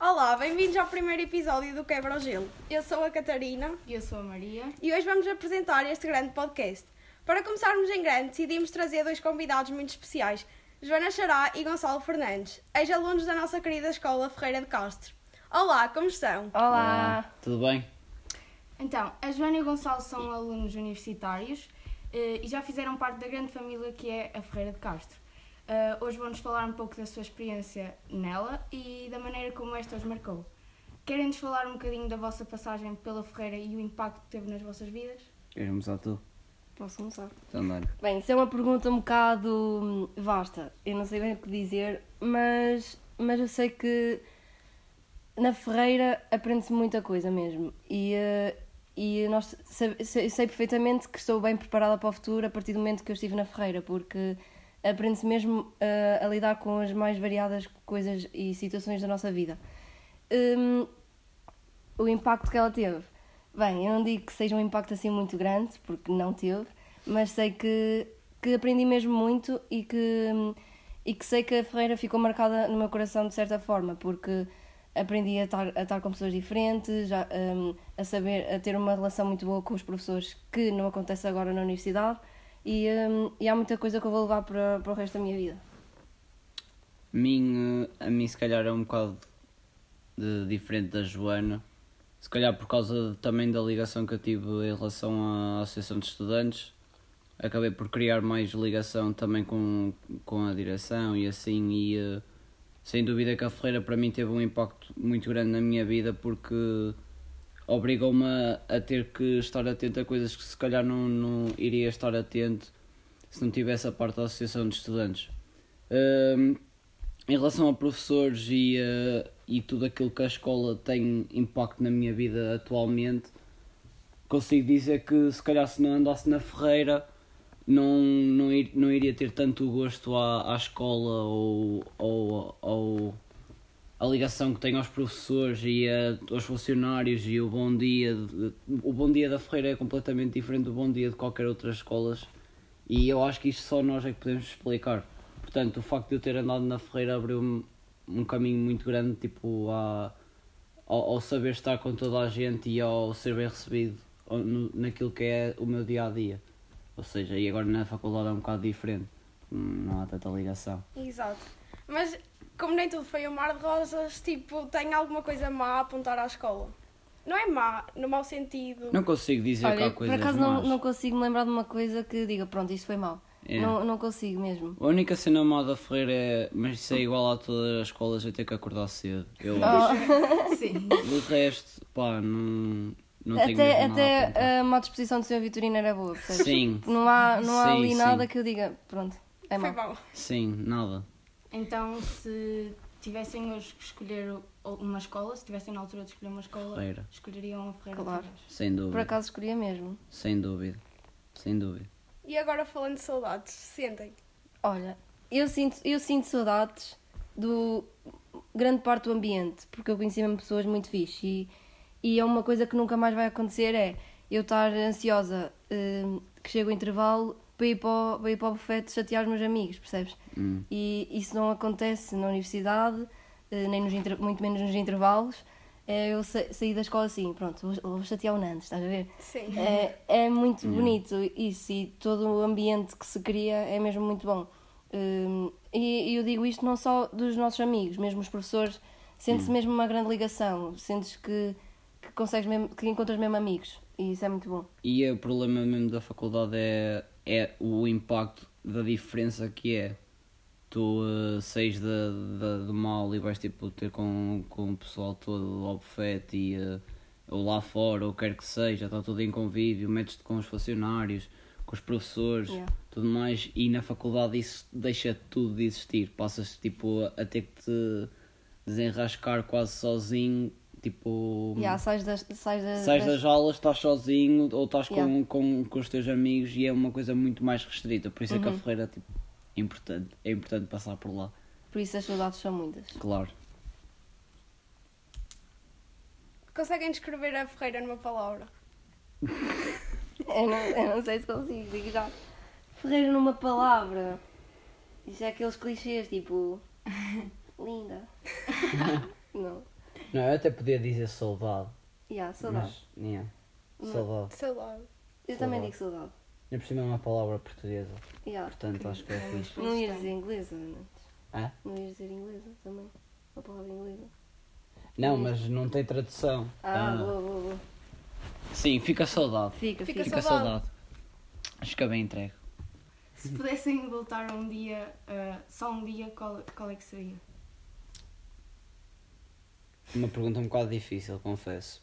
Olá, bem-vindos ao primeiro episódio do Quebra o Gelo. Eu sou a Catarina Eu sou a Maria. e hoje vamos apresentar este grande podcast. Para começarmos em grande, decidimos trazer dois convidados muito especiais, Joana Xará e Gonçalo Fernandes, ex-alunos da nossa querida escola Ferreira de Castro. Olá, como estão? Olá! Tudo bem? Então, a Joana e o Gonçalo são alunos universitários eh, e já fizeram parte da grande família que é a Ferreira de Castro. Eh, hoje vão-nos falar um pouco da sua experiência nela e da maneira como esta os marcou. Querem-nos falar um bocadinho da vossa passagem pela Ferreira e o impacto que teve nas vossas vidas? Queres começar tu? Posso começar? Dá Bem, isso é uma pergunta um bocado hum, vasta. Eu não sei bem o que dizer, mas, mas eu sei que na Ferreira aprende-se muita coisa mesmo. E, eh, e nós sei, sei- sei perfeitamente que estou bem preparada para o futuro a partir do momento que eu estive na Ferreira, porque aprende-se mesmo eh, a lidar com as mais variadas coisas e situações da nossa vida. Hum, o impacto que ela teve. Bem, eu não digo que seja um impacto assim muito grande, porque não teve, mas sei que, que aprendi mesmo muito e que, e que sei que a Ferreira ficou marcada no meu coração de certa forma, porque aprendi a estar, a estar com pessoas diferentes, já, hum, a saber, a ter uma relação muito boa com os professores, que não acontece agora na universidade, e, hum, e há muita coisa que eu vou levar para, para o resto da minha vida. Mim, eh, a mim se calhar é um bocado de- diferente da Joana. Se calhar por causa também da ligação que eu tive em relação à Associação de Estudantes. Acabei por criar mais ligação também com, com a direção e assim e eh, sem dúvida que a Ferreira para mim teve um impacto muito grande na minha vida porque obrigou-me a, a ter que estar atento a coisas que se calhar não, não iria estar atento se não tivesse a parte da Associação de Estudantes. Hum, em relação a professores e, eh, e tudo aquilo que a escola tem impacto na minha vida atualmente, consigo dizer que se calhar se não andasse na Ferreira não, não, ir- não iria ter tanto gosto à, à escola ou, ou, ou a ligação que tenho aos professores e a- aos funcionários e o bom dia. de- O bom dia da Ferreira é completamente diferente do bom dia de qualquer outra escolas e eu acho que isto só nós é que podemos explicar. Portanto, o facto de eu ter andado na Ferreira abriu-me um caminho muito grande tipo, a, ao, ao saber estar com toda a gente e ao ser bem recebido no- naquilo que é o meu dia a dia. Ou seja, e agora na faculdade é um bocado diferente, não há tanta ligação. Exato. Mas, como nem tudo foi um mar de rosas, tipo, tem alguma coisa má a apontar à escola? Não é má, no mau sentido. Não consigo dizer Olha, há por coisas acaso não, más. não consigo me lembrar de uma coisa que diga, pronto, isto foi mau. É. Não, não consigo mesmo. A única cena má da Ferreira é. Mas isso é igual a todas as escolas, eu ter que acordar cedo. Eu Oh. acho. Sim. Do resto, pá, não. Não tenho até a até apontar. a má disposição do Sr. Vitorino era boa, percebes? Sim, Não há, não há Sim, ali sim. nada que eu diga, pronto, é Foi mau. bom. sim, nada. Então, se tivessem hoje que escolher uma escola, se tivessem na altura de escolher uma escola, Ferreira. escolheriam a Ferreira Claro. Sem dúvida. Por acaso escolhia mesmo. Sem dúvida. Sem dúvida. E agora falando de saudades, sentem. Olha, eu sinto, eu sinto saudades do grande parte do ambiente, porque eu conheci mesmo pessoas muito fixe e, e é uma coisa que nunca mais vai acontecer é eu estar ansiosa hum, que chega o intervalo para ir para o, para ir para o bufete chatear os meus amigos, percebes? Hum. E isso não acontece na universidade, eh, nem nos inter- muito menos nos intervalos. É eu sa sair da escola assim, pronto, vou, vou chatear o Nantes, estás a ver? Sim. É, é muito bonito isso e todo o ambiente que se cria é mesmo muito bom. Hum, e, eu digo isto não só dos nossos amigos, mesmo os professores, sente-se mesmo uma grande ligação, sentes que, que consegues mesmo, que encontras mesmo amigos e isso é muito bom. E o problema mesmo da faculdade é, é o impacto da diferença que é. Tu uh, saís da, da, do mal e vais tipo ter com, com o pessoal todo ao bufete e, uh, ou lá fora, ou quer que seja, está tudo em convívio, metes-te com os funcionários, com os professores, Yeah. tudo mais, e na faculdade isso deixa tudo de existir. Passas tipo a ter que te desenrascar quase sozinho, tipo. Yeah, sais das, sais das, Sais das- das aulas, estás sozinho ou estás com, Yeah. com, com os teus amigos e é uma coisa muito mais restrita. Por isso é que a Uhum. Ferreira tipo, é importante. É importante passar por lá. Por isso as saudades são muitas. Claro. Conseguem descrever a Ferreira numa palavra? Eu não, eu não sei se consigo, digo já. Ferreira numa palavra. Isso é aqueles clichês tipo. Linda. não. Não, eu até podia dizer saudade. Yeah, saudade. Mas, yeah, Não. saudade. Lá. Eu também Saudade. digo saudade. Ainda por cima é uma palavra portuguesa. Yeah. Portanto, acho que é fixe. Não ias dizer inglesa, não? Hã? Não ias dizer inglesa também? Uma palavra inglesa. Não, mas não tem tradução. Ah, Ah, boa, boa, boa. Sim, fica saudade. Fica, Fica fica. Fica saudade. saudade. Acho que é bem entregue. Se pudessem voltar um dia, ah, só um dia, qual, qual é que seria? Uma pergunta um bocado difícil, confesso.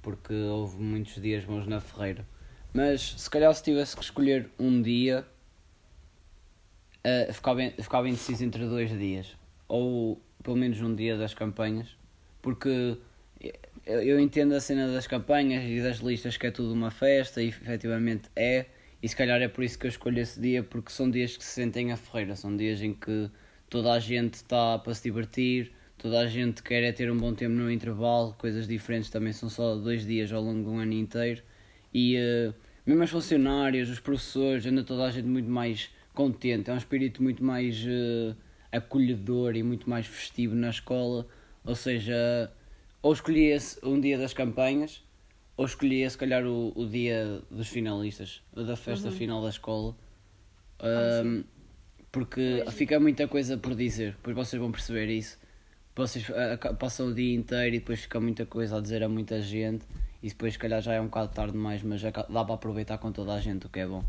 Porque houve muitos dias bons na Ferreira. Mas se calhar se tivesse que escolher um dia, eh, ficava, ficava indeciso entre dois dias. Ou pelo menos um dia das campanhas. Porque eu, eu entendo a cena das campanhas e das listas que é tudo uma festa e efetivamente é. E se calhar é por isso que eu escolho esse dia, porque são dias que se sentem a Ferreira. São dias em que toda a gente está para se divertir, toda a gente quer é ter um bom tempo no intervalo, coisas diferentes também são só dois dias ao longo de um ano inteiro. E eh, mesmo os funcionários, os professores, anda toda a gente muito mais contente. É um espírito muito mais eh, acolhedor e muito mais festivo na escola. Ou seja, ou escolhia-se um dia das campanhas, ou escolhia se calhar o, o dia dos finalistas, o da festa final da escola. Ahm, porque fica muita coisa por dizer, depois vocês vão perceber isso. Vocês aca- passam o dia inteiro e depois fica muita coisa a dizer a muita gente. E depois, se calhar, já é um bocado tarde demais, mas já dá para aproveitar com toda a gente, o que é bom.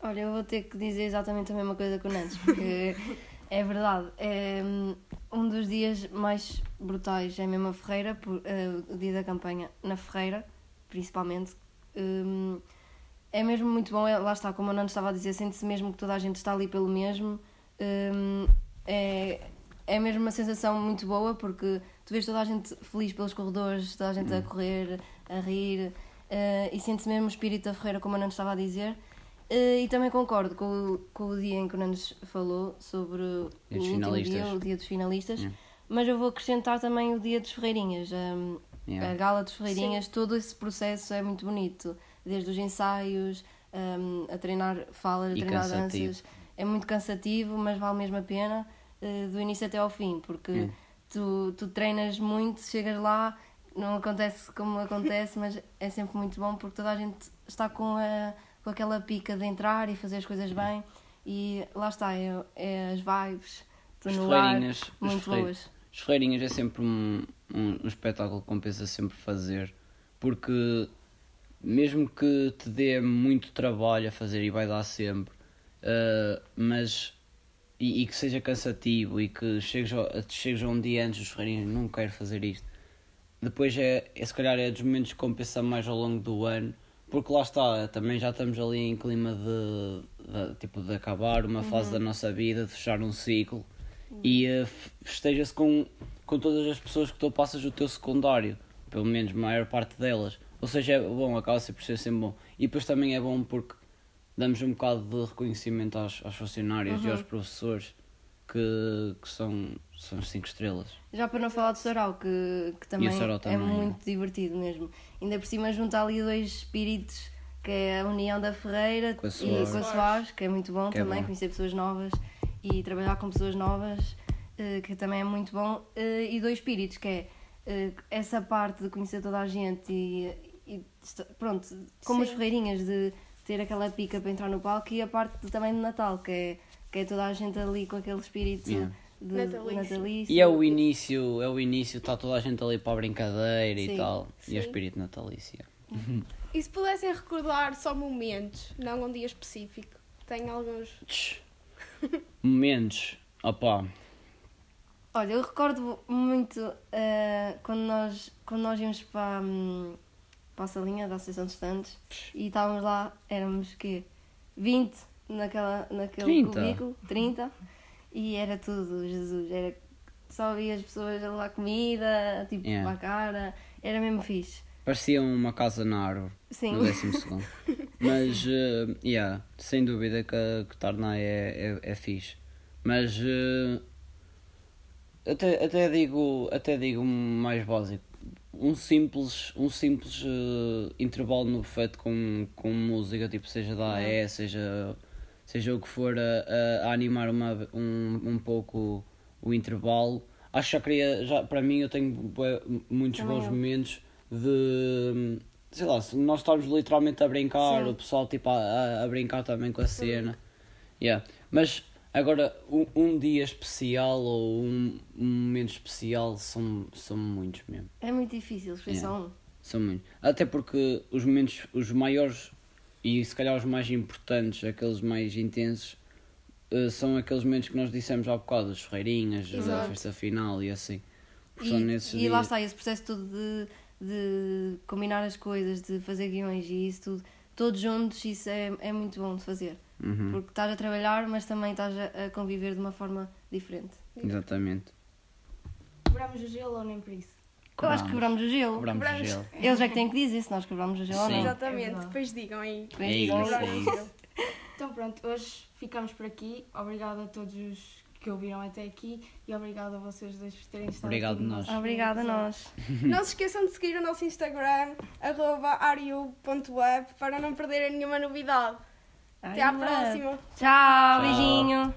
Olha, eu vou ter que dizer exatamente a mesma coisa que o Nantes, porque é verdade. É um dos dias mais brutais, é mesmo a Ferreira, por- eh, o dia da campanha na Ferreira, principalmente. Hum, é mesmo muito bom, é- lá está, como o Nantes estava a dizer, sente-se mesmo que toda a gente está ali pelo mesmo. Hum, é, é mesmo uma sensação muito boa, porque tu vês toda a gente feliz pelos corredores, toda a gente a correr, a rir, eh, e sente-se mesmo o espírito da Ferreira, como o Nantes estava a dizer. Eh, e também concordo com o, com o dia em que o Nandes falou sobre o último finalistas. dia, o dia dos finalistas, Yeah. mas eu vou acrescentar também o dia dos Ferreirinhas, hum, Yeah. a gala dos Ferreirinhas, todo esse processo é muito bonito, desde os ensaios, hum, a treinar falas, a treinar cansativo. danças, é muito cansativo, mas vale mesmo a pena eh, do início até ao fim, porque Hum. tu, tu treinas muito, chegas lá, não acontece como acontece, mas é sempre muito bom porque toda a gente está com, a, com aquela pica de entrar e fazer as coisas bem e lá está, é, é as vibes, tu no ar, muito boas. Os Ferreirinhas é sempre um, um, um espetáculo que compensa sempre fazer, porque mesmo que te dê muito trabalho a fazer e vai dar sempre, ah, mas e, e que seja cansativo e que chegues, ao- chegues a um dia antes dos Ferreirinhas, não quero fazer isto. Depois é, é se calhar é dos momentos que compensa mais ao longo do ano, porque lá está, também já estamos ali em clima de, de- tipo de acabar uma fase da nossa vida, de fechar um ciclo e eh, festeja-se com, com todas as pessoas que tu passas o teu secundário, pelo menos a maior parte delas. Ou seja, é bom, acaba sempre por ser sempre bom. E depois também é bom porque damos um bocado de reconhecimento aos, aos funcionários e aos professores que, que são, são as 5 estrelas. Já para não falar do Sarau, que, que também, Sarau é também, muito divertido mesmo. Ainda por cima junta ali dois espíritos, que é a união da Ferreira Com a e com a Soares, que é muito bom Que é também, bom. conhecer pessoas novas e trabalhar com pessoas novas, eh, que também é muito bom. Eh, E dois espíritos, que é eh, essa parte de conhecer toda a gente e, e pronto, como as Sim. ferreirinhas de ter aquela pica para entrar no palco e a parte de- também de Natal, que é, que é toda a gente ali com aquele espírito Yeah. de Natalício. natalício. E é o início, é o início, está toda a gente ali para a brincadeira Sim, e tal. E é o sim. espírito natalício. E se pudessem recordar só momentos, não um dia específico? Tem alguns. Tch. Momentos. Opa, Olha, eu recordo muito eh, quando, nós, quando nós íamos para, hum, para a salinha da Associação de Estantes e estávamos lá, éramos quê? 20 naquela, naquele 30. cubículo, 30, e era tudo, Jesus, era só via as pessoas a levar comida, tipo, Yeah. para a cara, era mesmo fixe. parecia uma casa na árvore. Sim. No décimo segundo. Mas, eh, yeah, sem dúvida que, que Tarnai é, é, é fixe. Mas, eh, até, até, digo, até digo mais básico. Um simples, um simples eh, intervalo no buffet com, com música, tipo, seja da AE, seja, seja o que for, a, a- animar uma, um, um pouco o intervalo. acho que já queria, já, para mim eu tenho muitos Também bons eu. momentos de, sei lá, se nós estamos literalmente a brincar, Sim. o pessoal tipo a, a- a brincar também com a cena. Yeah. Mas agora, um, um dia especial ou um, um momento especial são, são muitos mesmo. É muito difícil, escolher só um. São muitos. Até porque os momentos, os maiores e se calhar os mais importantes, aqueles mais intensos, eh, são aqueles momentos que nós dissemos há bocado, as ferreirinhas, a festa final e assim. Porque E, e dias. lá está, esse processo todo de, de combinar as coisas, de fazer guiões e isso tudo, todos juntos, isso é, é muito bom de fazer. Uhum, Porque estás a trabalhar, mas também estás a, conviver de uma forma diferente. Exatamente. Quebramos o gelo ou nem por isso? Eu acho que quebramos o gelo. Cobramos o Cobramos. gelo. Eles é que têm que dizer se nós quebramos o gelo ou Sim. não. Exatamente, É depois digam aí. Bem, É isso, é aí. isso. Então pronto, hoje ficamos por aqui. Obrigada a todos os que ouviram até aqui e obrigada a vocês dois por terem estado Obrigado aqui nós. Obrigada a nós. Não se esqueçam de seguir o nosso Instagram, arroba ariu.web, para não perderem nenhuma novidade. Até Ai, próxima! Tchau, beijinho.